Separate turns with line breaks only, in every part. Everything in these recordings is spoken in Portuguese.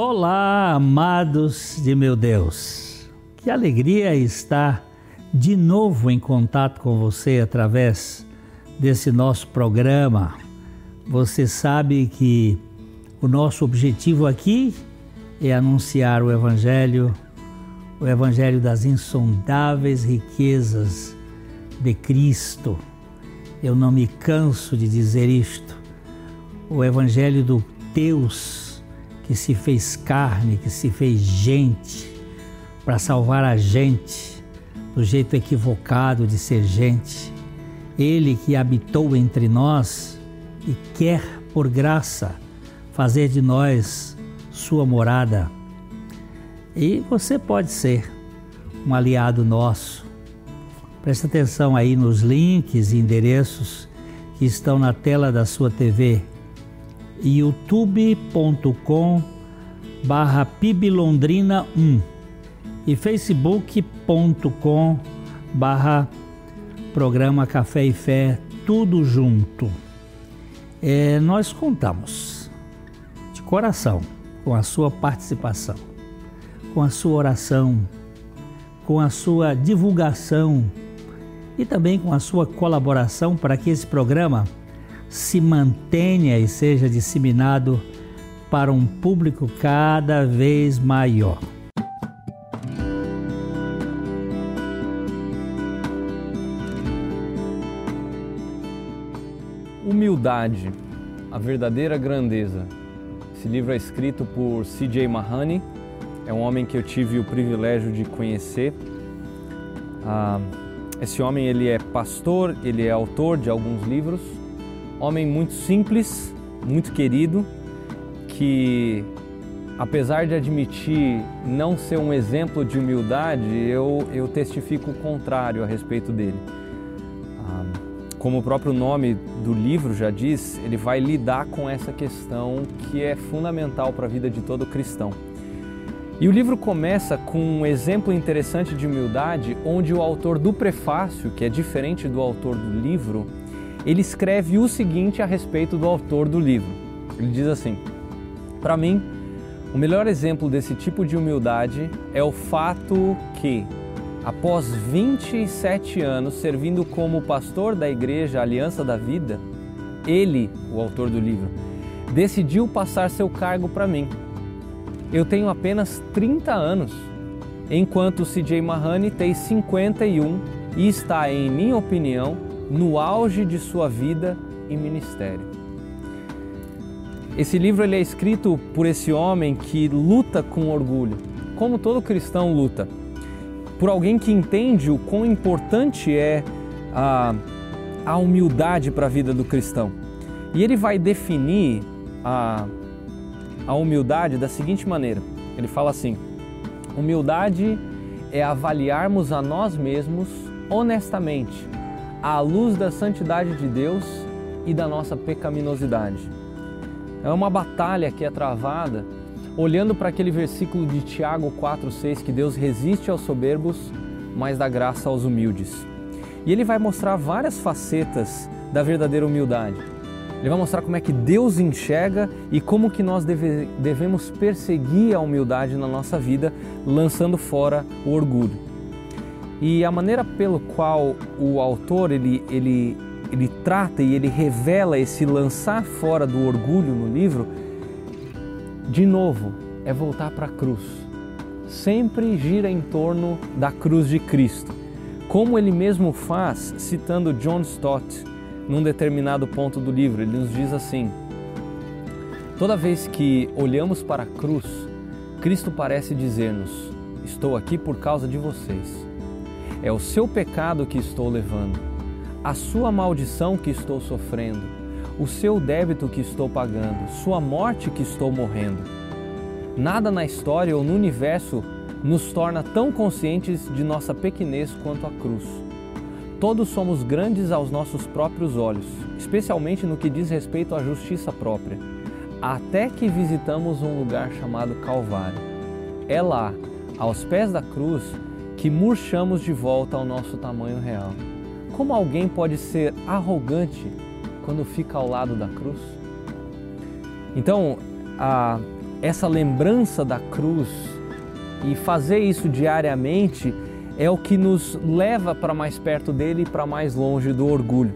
Olá, amados de meu Deus. Que alegria estar de novo em contato com você através desse nosso programa. Você sabe que o nosso objetivo aqui é anunciar o Evangelho, o Evangelho das insondáveis riquezas de Cristo. Eu não me canso de dizer isto. O Evangelho do Deus que se fez carne, que se fez gente para salvar a gente do jeito equivocado de ser gente. Ele que habitou entre nós e quer, por graça, fazer de nós sua morada. E você pode ser um aliado nosso. Presta atenção aí nos links e endereços que estão na tela da sua TV youtube.com barra piblondrina 1 e facebook.com barra programa Café e Fé, tudo junto. É, nós contamos de coração com a sua participação, com a sua oração, com a sua divulgação e também com a sua colaboração para que esse programa se mantenha e seja disseminado para um público cada vez maior.
Humildade, a verdadeira grandeza. Esse livro é escrito por C.J. Mahoney, é um homem que eu tive o privilégio de conhecer. Ah, esse homem ele é pastor, ele é autor de alguns livros homem muito simples, muito querido, que apesar de admitir não ser um exemplo de humildade, eu, eu testifico o contrário a respeito dele. Ah, como o próprio nome do livro já diz, ele vai lidar com essa questão que é fundamental para a vida de todo cristão. E o livro começa com um exemplo interessante de humildade, onde o autor do prefácio, que é diferente do autor do livro, ele escreve o seguinte a respeito do autor do livro. Ele diz assim: Para mim, o melhor exemplo desse tipo de humildade é o fato que, após 27 anos servindo como pastor da igreja Aliança da Vida, ele, o autor do livro, decidiu passar seu cargo para mim. Eu tenho apenas 30 anos, enquanto CJ Mahoney tem 51 e está, em minha opinião, no auge de sua vida e ministério. Esse livro ele é escrito por esse homem que luta com orgulho, como todo cristão luta, por alguém que entende o quão importante é a, a humildade para a vida do cristão. E ele vai definir a, a humildade da seguinte maneira: ele fala assim, humildade é avaliarmos a nós mesmos honestamente à luz da santidade de Deus e da nossa pecaminosidade. É uma batalha que é travada olhando para aquele versículo de Tiago 4,6 que Deus resiste aos soberbos, mas dá graça aos humildes. E ele vai mostrar várias facetas da verdadeira humildade. Ele vai mostrar como é que Deus enxerga e como que nós deve, devemos perseguir a humildade na nossa vida, lançando fora o orgulho. E a maneira pelo qual o autor ele, ele, ele trata e ele revela esse lançar fora do orgulho no livro, de novo, é voltar para a cruz. Sempre gira em torno da cruz de Cristo. Como ele mesmo faz, citando John Stott, num determinado ponto do livro, ele nos diz assim: Toda vez que olhamos para a cruz, Cristo parece dizer-nos: Estou aqui por causa de vocês. É o seu pecado que estou levando, a sua maldição que estou sofrendo, o seu débito que estou pagando, sua morte que estou morrendo. Nada na história ou no universo nos torna tão conscientes de nossa pequenez quanto a cruz. Todos somos grandes aos nossos próprios olhos, especialmente no que diz respeito à justiça própria, até que visitamos um lugar chamado Calvário. É lá, aos pés da cruz, que murchamos de volta ao nosso tamanho real. Como alguém pode ser arrogante quando fica ao lado da cruz? Então, a, essa lembrança da cruz e fazer isso diariamente é o que nos leva para mais perto dele e para mais longe do orgulho.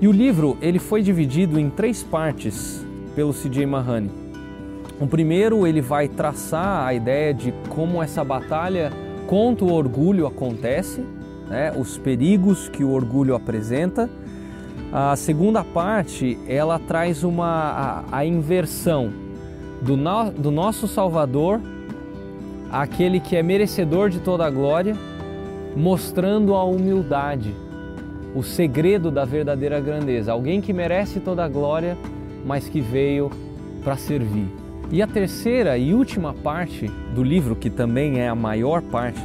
E o livro ele foi dividido em três partes pelo C.J. Mahoney. O primeiro ele vai traçar a ideia de como essa batalha contra o orgulho acontece, né, os perigos que o orgulho apresenta. A segunda parte ela traz uma a, a inversão do, no, do nosso Salvador, aquele que é merecedor de toda a glória, mostrando a humildade o segredo da verdadeira grandeza. Alguém que merece toda a glória, mas que veio para servir. E a terceira e última parte do livro, que também é a maior parte,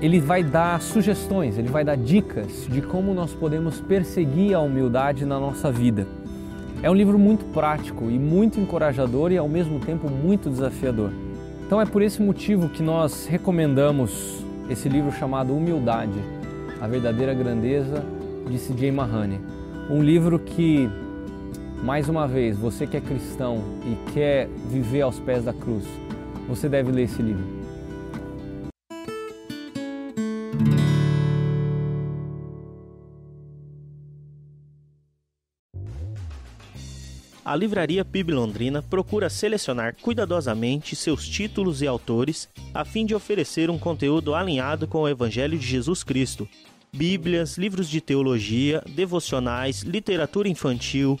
ele vai dar sugestões, ele vai dar dicas de como nós podemos perseguir a humildade na nossa vida. É um livro muito prático e muito encorajador e ao mesmo tempo muito desafiador. Então é por esse motivo que nós recomendamos esse livro chamado Humildade a Verdadeira Grandeza de C.J. Mahoney. Um livro que, mais uma vez, você que é cristão e quer viver aos pés da cruz, você deve ler esse livro.
A Livraria PIB Londrina procura selecionar cuidadosamente seus títulos e autores a fim de oferecer um conteúdo alinhado com o Evangelho de Jesus Cristo, Bíblias, livros de teologia, devocionais, literatura infantil,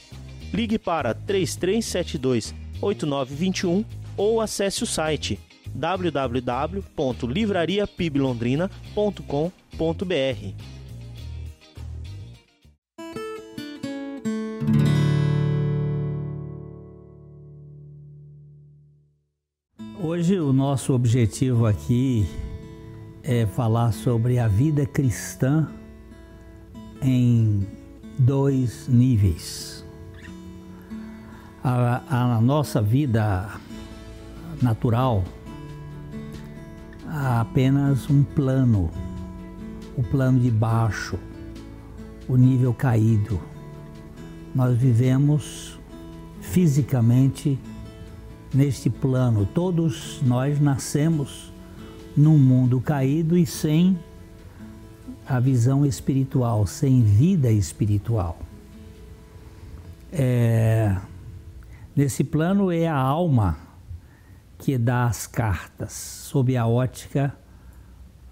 Ligue para 3372 8921 ou acesse o site www.livrariapiblondrina.com.br.
Hoje o nosso objetivo aqui é falar sobre a vida cristã em dois níveis. A, a nossa vida natural há apenas um plano, o plano de baixo, o nível caído. Nós vivemos fisicamente neste plano, todos nós nascemos num mundo caído e sem a visão espiritual, sem vida espiritual. É, nesse plano é a alma que dá as cartas, sob a ótica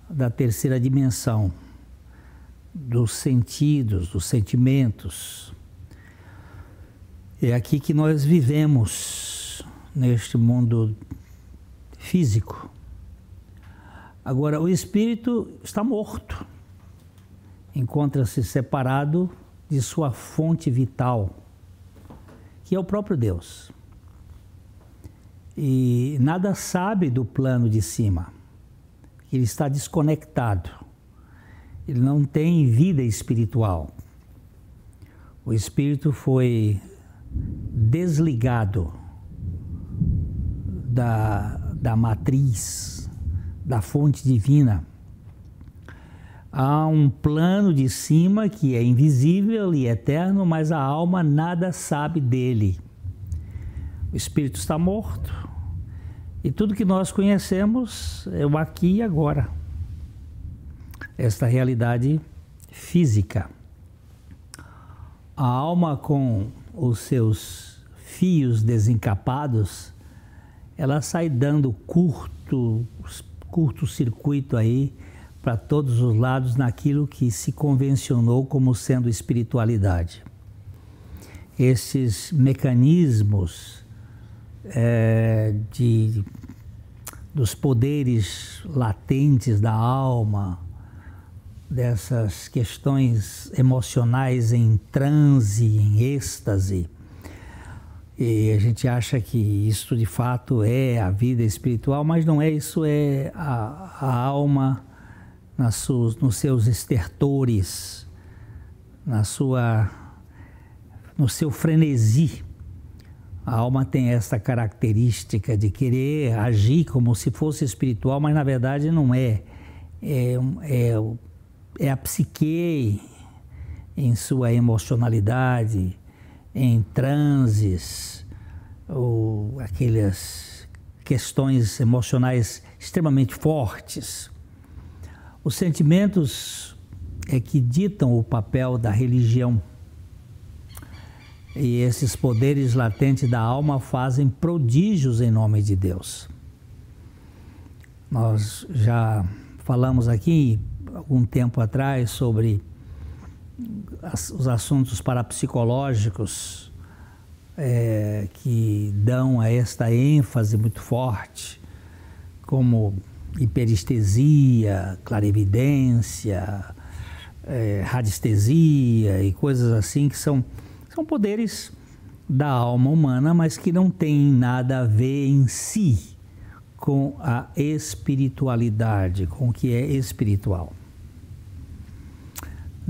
da terceira dimensão, dos sentidos, dos sentimentos. É aqui que nós vivemos, neste mundo físico. Agora, o espírito está morto, encontra-se separado de sua fonte vital, que é o próprio Deus. E nada sabe do plano de cima. Ele está desconectado. Ele não tem vida espiritual. O espírito foi desligado da, da matriz da fonte divina. Há um plano de cima que é invisível e eterno, mas a alma nada sabe dele. O espírito está morto e tudo que nós conhecemos é o aqui e agora. Esta realidade física. A alma, com os seus fios desencapados, ela sai dando curto curto-circuito aí para todos os lados naquilo que se convencionou como sendo espiritualidade. Esses mecanismos é, de, dos poderes latentes da alma, dessas questões emocionais em transe, em êxtase, E a gente acha que isso de fato é a vida espiritual, mas não é isso, é a, a alma nas suas, nos seus estertores, na sua, no seu frenesi. A alma tem essa característica de querer agir como se fosse espiritual, mas na verdade não é. É, é, é a psique em sua emocionalidade, em transes ou aquelas questões emocionais extremamente fortes. Os sentimentos é que ditam o papel da religião. E esses poderes latentes da alma fazem prodígios em nome de Deus. Nós já falamos aqui algum tempo atrás sobre os assuntos parapsicológicos é, que dão a esta ênfase muito forte, como hiperestesia, clarividência, é, radiestesia e coisas assim que são, são poderes da alma humana, mas que não têm nada a ver em si com a espiritualidade, com o que é espiritual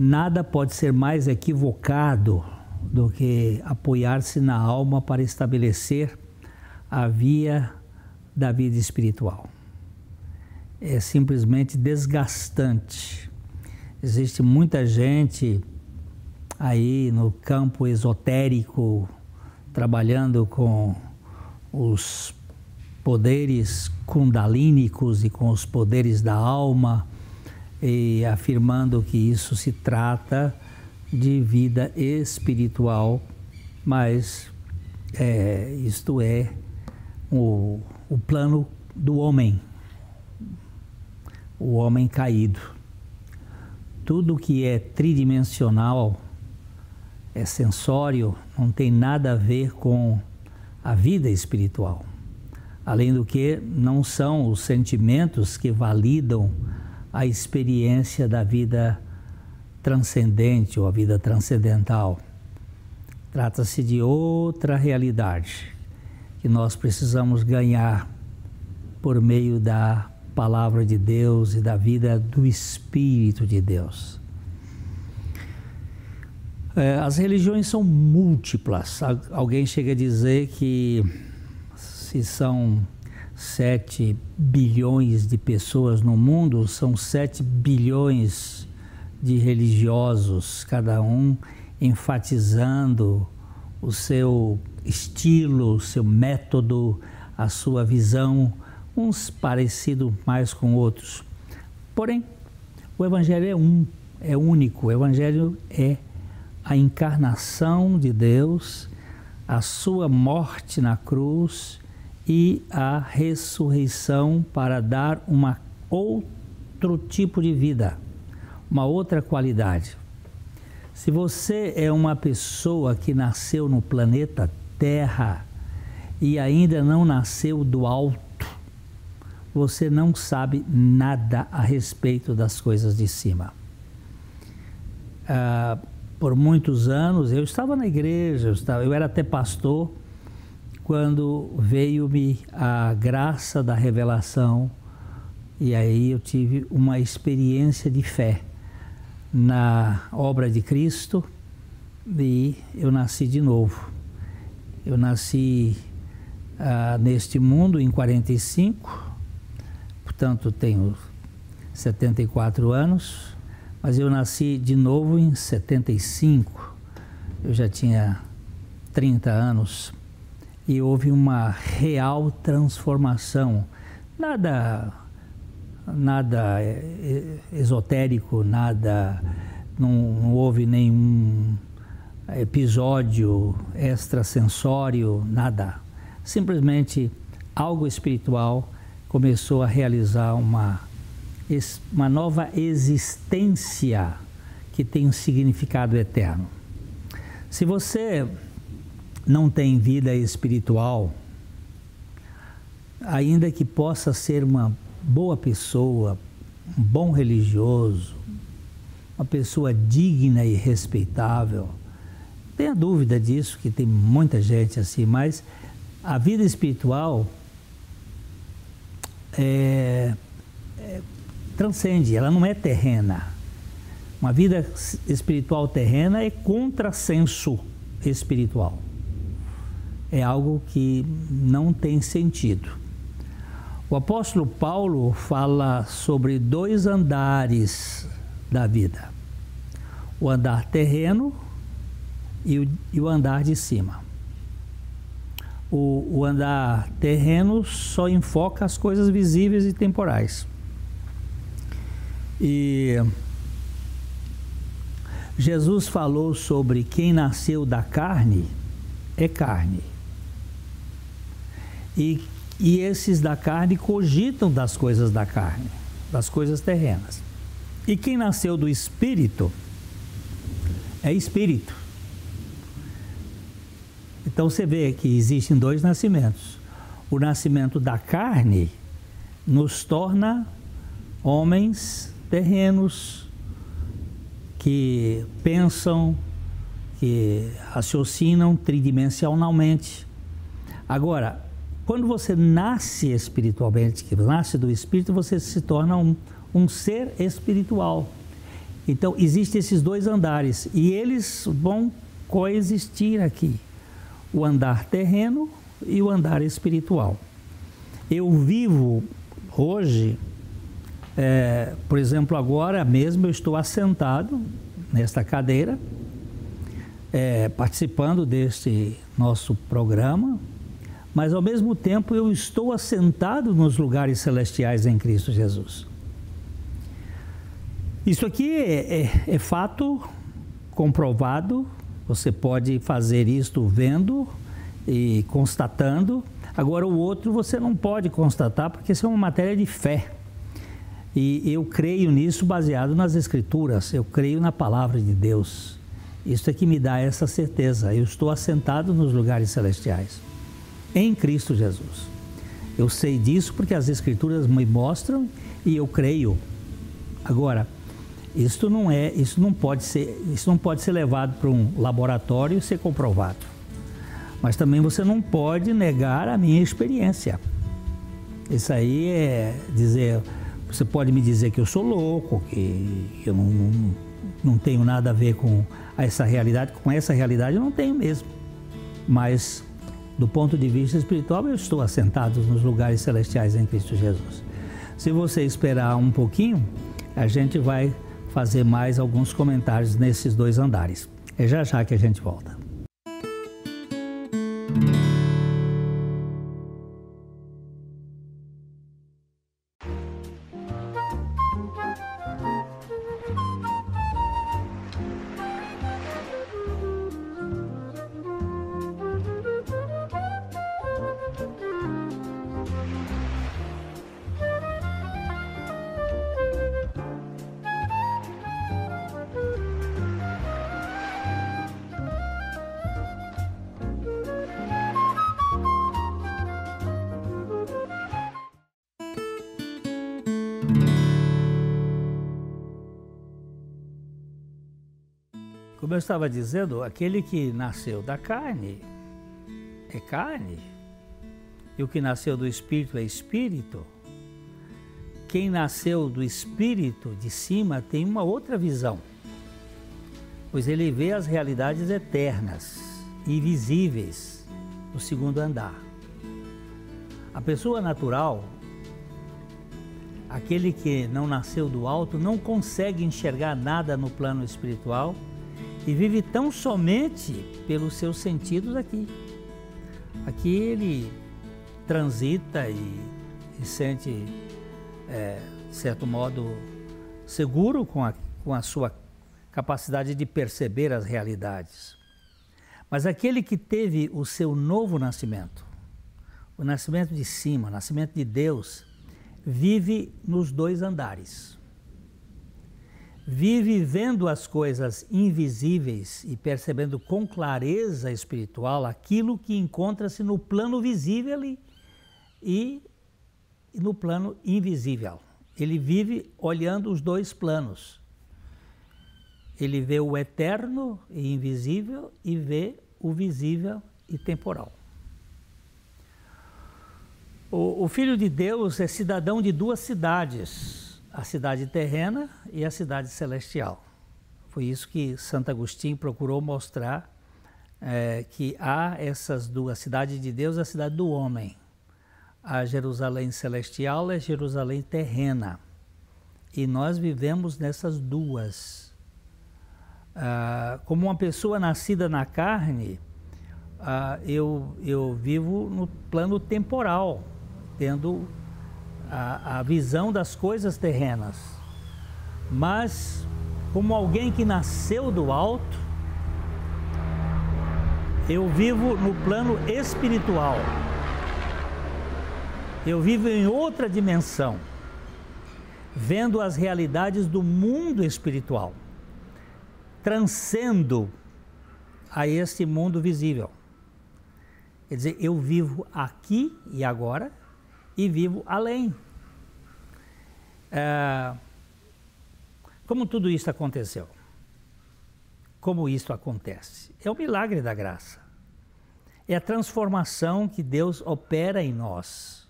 nada pode ser mais equivocado do que apoiar-se na alma para estabelecer a via da vida espiritual. É simplesmente desgastante. Existe muita gente aí no campo esotérico trabalhando com os poderes kundalínicos e com os poderes da alma e afirmando que isso se trata de vida espiritual, mas é, isto é o, o plano do homem, o homem caído. Tudo que é tridimensional, é sensório, não tem nada a ver com a vida espiritual. Além do que, não são os sentimentos que validam a experiência da vida transcendente ou a vida transcendental. Trata-se de outra realidade que nós precisamos ganhar por meio da palavra de Deus e da vida do Espírito de Deus. É, as religiões são múltiplas. Alguém chega a dizer que se são 7 bilhões de pessoas no mundo, são 7 bilhões de religiosos, cada um enfatizando o seu estilo, o seu método, a sua visão, uns parecidos mais com outros. Porém, o Evangelho é um, é único. O Evangelho é a encarnação de Deus, a sua morte na cruz e a ressurreição para dar uma outro tipo de vida, uma outra qualidade. Se você é uma pessoa que nasceu no planeta Terra e ainda não nasceu do alto, você não sabe nada a respeito das coisas de cima. Ah, por muitos anos eu estava na igreja, eu, estava, eu era até pastor quando veio-me a graça da revelação e aí eu tive uma experiência de fé na obra de Cristo e eu nasci de novo. Eu nasci ah, neste mundo em 45, portanto tenho 74 anos, mas eu nasci de novo em 75. Eu já tinha 30 anos e houve uma real transformação. Nada, nada esotérico, nada, não, não houve nenhum episódio extrasensório, nada. Simplesmente algo espiritual começou a realizar uma, uma nova existência que tem um significado eterno. Se você não tem vida espiritual, ainda que possa ser uma boa pessoa, um bom religioso, uma pessoa digna e respeitável, tenha dúvida disso, que tem muita gente assim, mas a vida espiritual é, é, transcende, ela não é terrena. Uma vida espiritual terrena é contrassenso espiritual. É algo que não tem sentido. O apóstolo Paulo fala sobre dois andares da vida: o andar terreno e o, e o andar de cima. O, o andar terreno só enfoca as coisas visíveis e temporais. E Jesus falou sobre quem nasceu da carne é carne. E e esses da carne cogitam das coisas da carne, das coisas terrenas. E quem nasceu do espírito é espírito. Então você vê que existem dois nascimentos. O nascimento da carne nos torna homens terrenos que pensam, que raciocinam tridimensionalmente. Agora, quando você nasce espiritualmente, que nasce do Espírito, você se torna um, um ser espiritual. Então, existem esses dois andares e eles vão coexistir aqui: o andar terreno e o andar espiritual. Eu vivo hoje, é, por exemplo, agora mesmo eu estou assentado nesta cadeira, é, participando deste nosso programa, mas ao mesmo tempo eu estou assentado nos lugares celestiais em Cristo Jesus. Isso aqui é, é, é fato comprovado, você pode fazer isto vendo e constatando. Agora, o outro você não pode constatar, porque isso é uma matéria de fé. E eu creio nisso baseado nas Escrituras, eu creio na palavra de Deus. Isso é que me dá essa certeza. Eu estou assentado nos lugares celestiais em Cristo Jesus. Eu sei disso porque as Escrituras me mostram e eu creio. Agora, isso não é, isso não pode ser, isso não pode ser levado para um laboratório e ser comprovado. Mas também você não pode negar a minha experiência. Isso aí é dizer, você pode me dizer que eu sou louco, que eu não, não, não tenho nada a ver com essa realidade, com essa realidade eu não tenho mesmo. Mas do ponto de vista espiritual, eu estou assentado nos lugares celestiais em Cristo Jesus. Se você esperar um pouquinho, a gente vai fazer mais alguns comentários nesses dois andares. É já já que a gente volta. Estava dizendo, aquele que nasceu da carne é carne, e o que nasceu do espírito é espírito. Quem nasceu do espírito de cima tem uma outra visão, pois ele vê as realidades eternas, invisíveis, no segundo andar. A pessoa natural, aquele que não nasceu do alto, não consegue enxergar nada no plano espiritual e vive tão somente pelos seus sentidos aqui. Aqui ele transita e, e sente, é, de certo modo, seguro com a, com a sua capacidade de perceber as realidades. Mas aquele que teve o seu novo nascimento, o nascimento de cima, o nascimento de Deus, vive nos dois andares vive vendo as coisas invisíveis e percebendo com clareza espiritual aquilo que encontra-se no plano visível e no plano invisível. Ele vive olhando os dois planos. Ele vê o eterno e invisível e vê o visível e temporal. O, o, Filho de Deus é cidadão de duas cidades, a cidade terrena e a cidade celestial. Foi isso que Santo Agostinho procurou mostrar é, que há essas duas, a cidade de Deus e a cidade do homem. A Jerusalém celestial e a Jerusalém terrena. E nós vivemos nessas duas. Ah, como uma pessoa nascida na carne, ah, eu, eu vivo no plano temporal, tendo a, a visão das coisas terrenas. Mas, como alguém que nasceu do alto, eu vivo no plano espiritual. Eu vivo em outra dimensão, vendo as realidades do mundo espiritual. Transcendo a este mundo visível. Quer dizer, eu vivo aqui e agora e vivo além. É, como tudo isso aconteceu? como isso acontece? É o milagre da graça. É a transformação que Deus opera em nós.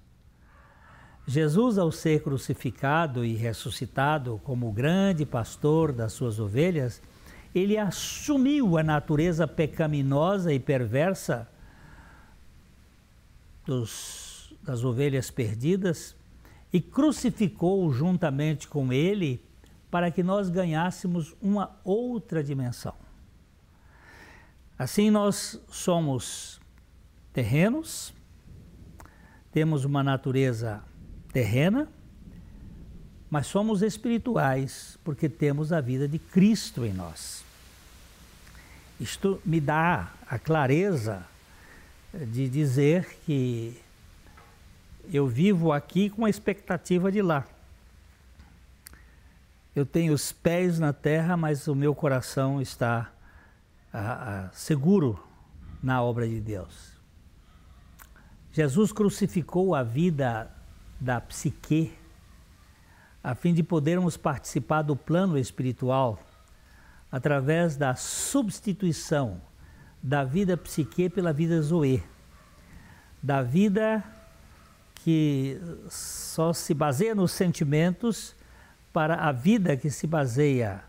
Jesus, ao ser crucificado e ressuscitado como grande pastor das suas ovelhas, ele assumiu a natureza pecaminosa e perversa dos, das ovelhas perdidas e crucificou juntamente com ele para que nós ganhássemos uma outra dimensão. Assim, nós somos terrenos, temos uma natureza terrena, mas somos espirituais porque temos a vida de Cristo em nós. Isto me dá a clareza de dizer que eu vivo aqui com a expectativa de lá. Eu tenho os pés na terra, mas o meu coração está ah, ah, seguro na obra de Deus. Jesus crucificou a vida da psique a fim de podermos participar do plano espiritual através da substituição da vida psique pela vida zoe, da vida que só se baseia nos sentimentos para a vida que se baseia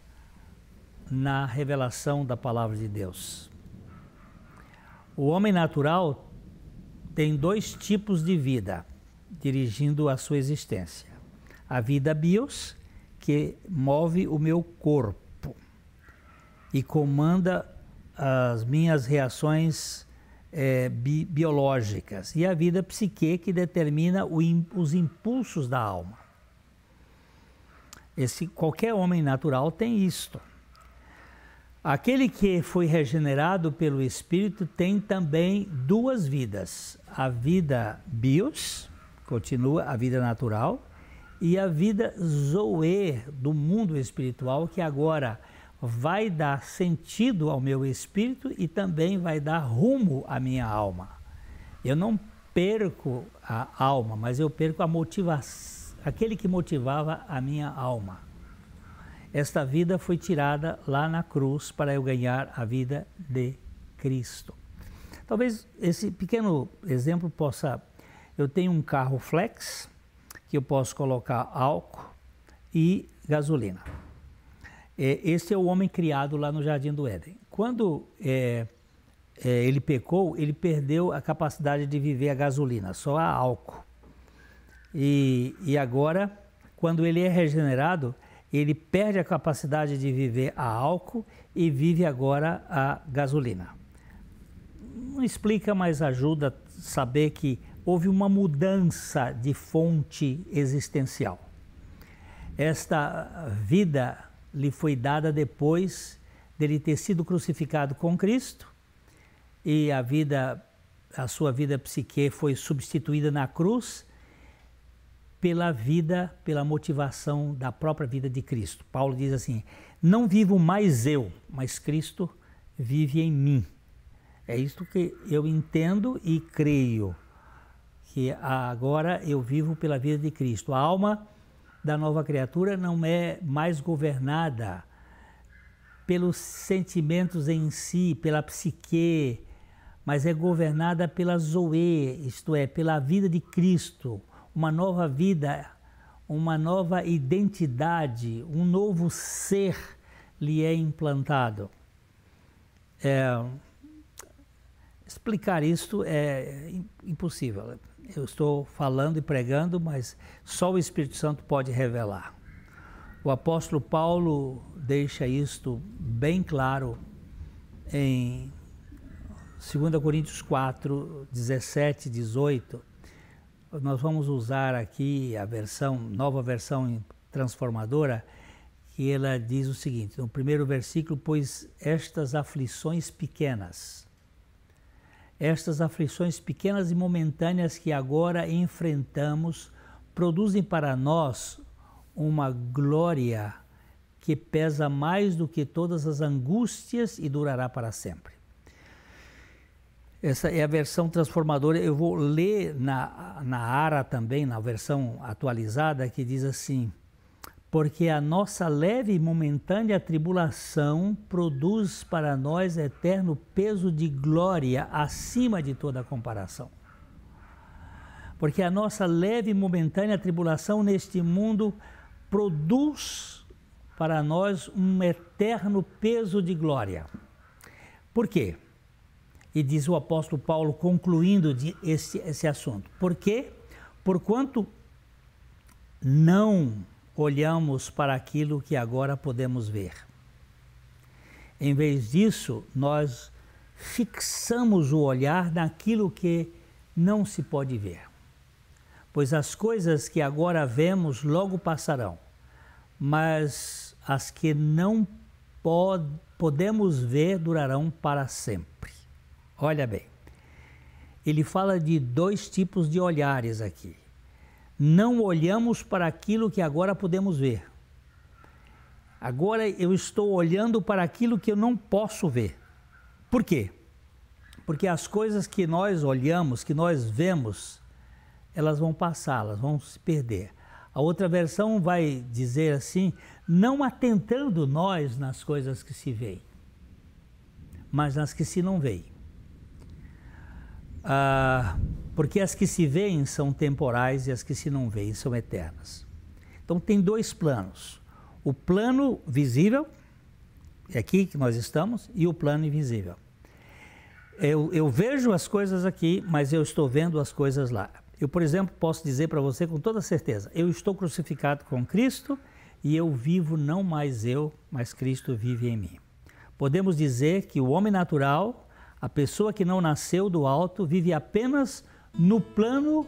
na revelação da palavra de Deus. O homem natural tem dois tipos de vida dirigindo a sua existência: a vida bios, que move o meu corpo e comanda as minhas reações é, bi biológicas, e a vida psique, que determina os impulsos da alma. Esse, qualquer homem natural tem isto. Aquele que foi regenerado pelo Espírito tem também duas vidas: a vida bios, continua a vida natural, e a vida zoe do mundo espiritual, que agora vai dar sentido ao meu espírito e também vai dar rumo à minha alma. Eu não perco a alma, mas eu perco a motivação aquele que motivava a minha alma. Esta vida foi tirada lá na cruz para eu ganhar a vida de Cristo. Talvez esse pequeno exemplo possa. Eu tenho um carro flex que eu posso colocar álcool e gasolina. É, esse é o homem criado lá no Jardim do Éden. Quando é, é, ele pecou, ele perdeu a capacidade de viver a gasolina, só a álcool. E, e agora, quando ele é regenerado, ele perde a capacidade de viver a álcool e vive agora a gasolina. Não explica, mas ajuda a saber que houve uma mudança de fonte existencial. Esta vida lhe foi dada depois dele ter sido crucificado com Cristo e a vida a sua vida psique foi substituída na cruz pela vida, pela motivação da própria vida de Cristo. Paulo diz assim: Não vivo mais eu, mas Cristo vive em mim. É isto que eu entendo e creio, que agora eu vivo pela vida de Cristo. A alma da nova criatura não é mais governada pelos sentimentos em si, pela psique, mas é governada pela Zoe, isto é, pela vida de Cristo, uma nova vida, uma nova identidade, um novo ser lhe é implantado. É, explicar isto é impossível. Eu estou falando e pregando, mas só o Espírito Santo pode revelar. O apóstolo Paulo deixa isto bem claro em 2 Coríntios 4, 17, 18. Nós vamos usar aqui a versão, nova versão transformadora, que ela diz o seguinte, no primeiro versículo, pois estas aflições pequenas, estas aflições pequenas e momentâneas que agora enfrentamos, produzem para nós uma glória que pesa mais do que todas as angústias e durará para sempre. Essa é a versão transformadora. Eu vou ler na, na ARA também, na versão atualizada, que diz assim: Porque a nossa leve e momentânea tribulação produz para nós eterno peso de glória acima de toda comparação. Porque a nossa leve e momentânea tribulação neste mundo produz para nós um eterno peso de glória. Por quê? E diz o apóstolo Paulo, concluindo esse, esse assunto. Por quê? Porquanto não olhamos para aquilo que agora podemos ver. Em vez disso, nós fixamos o olhar naquilo que não se pode ver pois as coisas que agora vemos logo passarão, mas as que não pod podemos ver durarão para sempre. Olha bem, ele fala de dois tipos de olhares aqui. Não olhamos para aquilo que agora podemos ver. Agora eu estou olhando para aquilo que eu não posso ver. Por quê? Porque as coisas que nós olhamos, que nós vemos, elas vão passar, elas vão se perder. A outra versão vai dizer assim: não atentando nós nas coisas que se veem, mas nas que se não veem. Ah, porque as que se veem são temporais e as que se não veem são eternas. Então tem dois planos: o plano visível, é aqui que nós estamos, e o plano invisível. Eu, eu vejo as coisas aqui, mas eu estou vendo as coisas lá. Eu, por exemplo, posso dizer para você com toda certeza: eu estou crucificado com Cristo e eu vivo não mais eu, mas Cristo vive em mim. Podemos dizer que o homem natural, a pessoa que não nasceu do alto, vive apenas no plano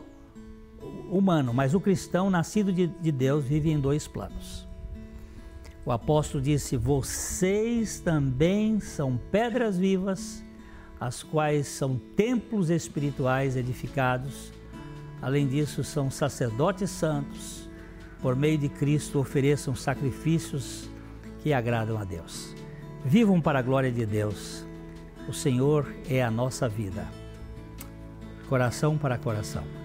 humano, mas o cristão nascido de, de Deus vive em dois planos. O apóstolo disse: Vocês também são pedras vivas, as quais são templos espirituais edificados Além disso, são sacerdotes santos, por meio de Cristo ofereçam sacrifícios que agradam a Deus. Vivam para a glória de Deus. O Senhor é a nossa vida. Coração para coração.